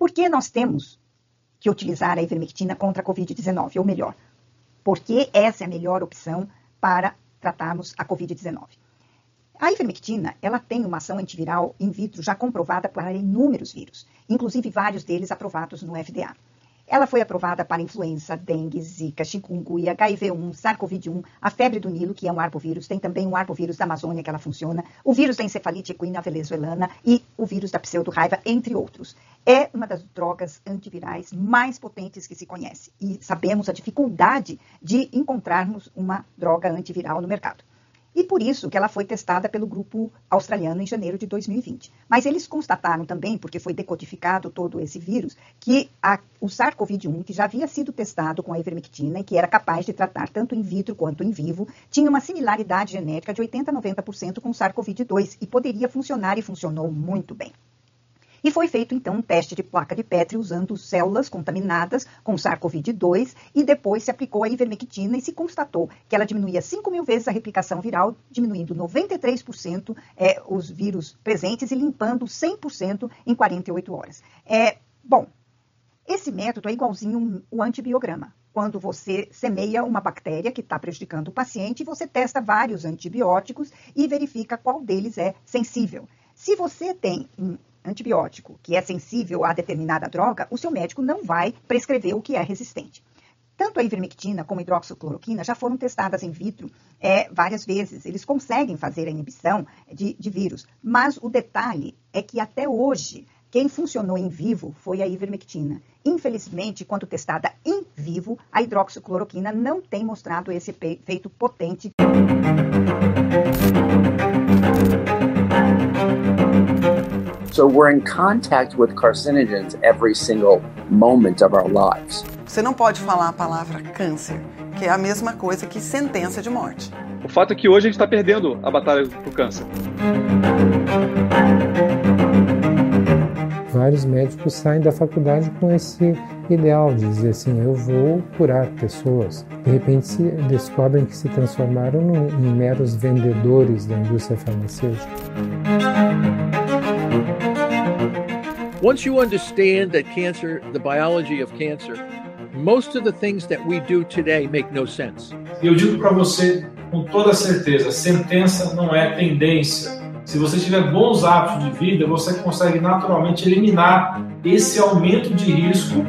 por que nós temos que utilizar a ivermectina contra a Covid-19? Ou melhor, porque essa é a melhor opção para tratarmos a Covid-19? A ivermectina, ela tem uma ação antiviral in vitro já comprovada para inúmeros vírus, inclusive vários deles aprovados no FDA. Ela foi aprovada para influenza, dengue, zika, chikungunya, HIV-1, SARS-CoV-1, a febre do Nilo, que é um arbovírus, tem também um arbovírus da Amazônia que ela funciona, o vírus da encefalite equina venezuelana e o vírus da pseudo-raiva, entre outros. É uma das drogas antivirais mais potentes que se conhece e sabemos a dificuldade de encontrarmos uma droga antiviral no mercado. E por isso que ela foi testada pelo grupo australiano em janeiro de 2020. Mas eles constataram também, porque foi decodificado todo esse vírus, que a, o SARS-CoV-1, que já havia sido testado com a ivermectina e que era capaz de tratar tanto in vitro quanto in vivo, tinha uma similaridade genética de 80 a 90% com o SARS-CoV-2 e poderia funcionar e funcionou muito bem. E foi feito então um teste de placa de Petri usando células contaminadas com SARS-CoV-2 e depois se aplicou a ivermectina e se constatou que ela diminuía 5 mil vezes a replicação viral, diminuindo 93% é, os vírus presentes e limpando 100% em 48 horas. É, bom, esse método é igualzinho o antibiograma. Quando você semeia uma bactéria que está prejudicando o paciente, você testa vários antibióticos e verifica qual deles é sensível. Se você tem antibiótico que é sensível a determinada droga, o seu médico não vai prescrever o que é resistente. Tanto a ivermectina como a hidroxicloroquina já foram testadas in vitro é, várias vezes. Eles conseguem fazer a inibição de, de vírus. Mas o detalhe é que até hoje, quem funcionou em vivo foi a ivermectina. Infelizmente, quando testada em vivo, a hidroxicloroquina não tem mostrado esse efeito potente. So we're in contact with carcinogens every single moment of our lives. Você não pode falar a palavra câncer, que é a mesma coisa que sentença de morte. O fato é que hoje a gente está perdendo a batalha pro câncer. Vários médicos saem da faculdade com esse ideal de dizer assim: eu vou curar pessoas. De repente se descobrem que se transformaram em meros vendedores da indústria farmacêutica. Once you understand that cancer, the biology of cancer, most of the things that we do today make no sense. Eu digo para você com toda certeza, sentença não é tendência. Se você tiver bons hábitos de vida, você consegue naturalmente eliminar esse aumento de risco.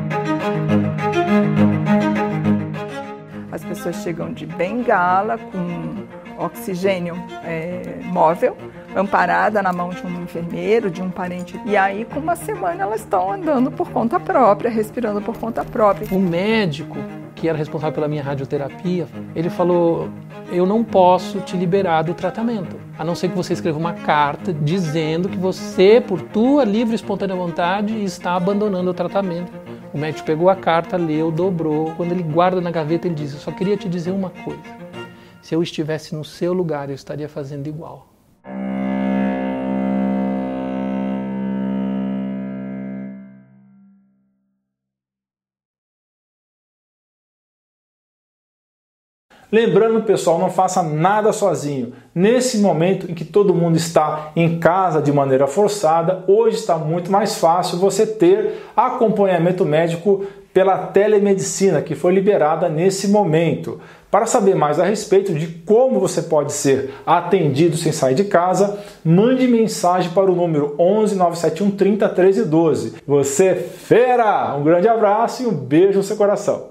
As pessoas chegam de bengala com oxigênio é, móvel amparada na mão de um enfermeiro, de um parente. E aí, com uma semana, elas estão andando por conta própria, respirando por conta própria. O médico que era responsável pela minha radioterapia, ele falou: Eu não posso te liberar do tratamento, a não ser que você escreva uma carta dizendo que você, por tua livre e espontânea vontade, está abandonando o tratamento. O médico pegou a carta, leu, dobrou. Quando ele guarda na gaveta, ele diz: Eu só queria te dizer uma coisa. Se eu estivesse no seu lugar, eu estaria fazendo igual. Lembrando, pessoal, não faça nada sozinho. Nesse momento em que todo mundo está em casa de maneira forçada, hoje está muito mais fácil você ter acompanhamento médico pela telemedicina que foi liberada nesse momento. Para saber mais a respeito de como você pode ser atendido sem sair de casa, mande mensagem para o número 11 971 30 13 12. Você é fera! Um grande abraço e um beijo no seu coração.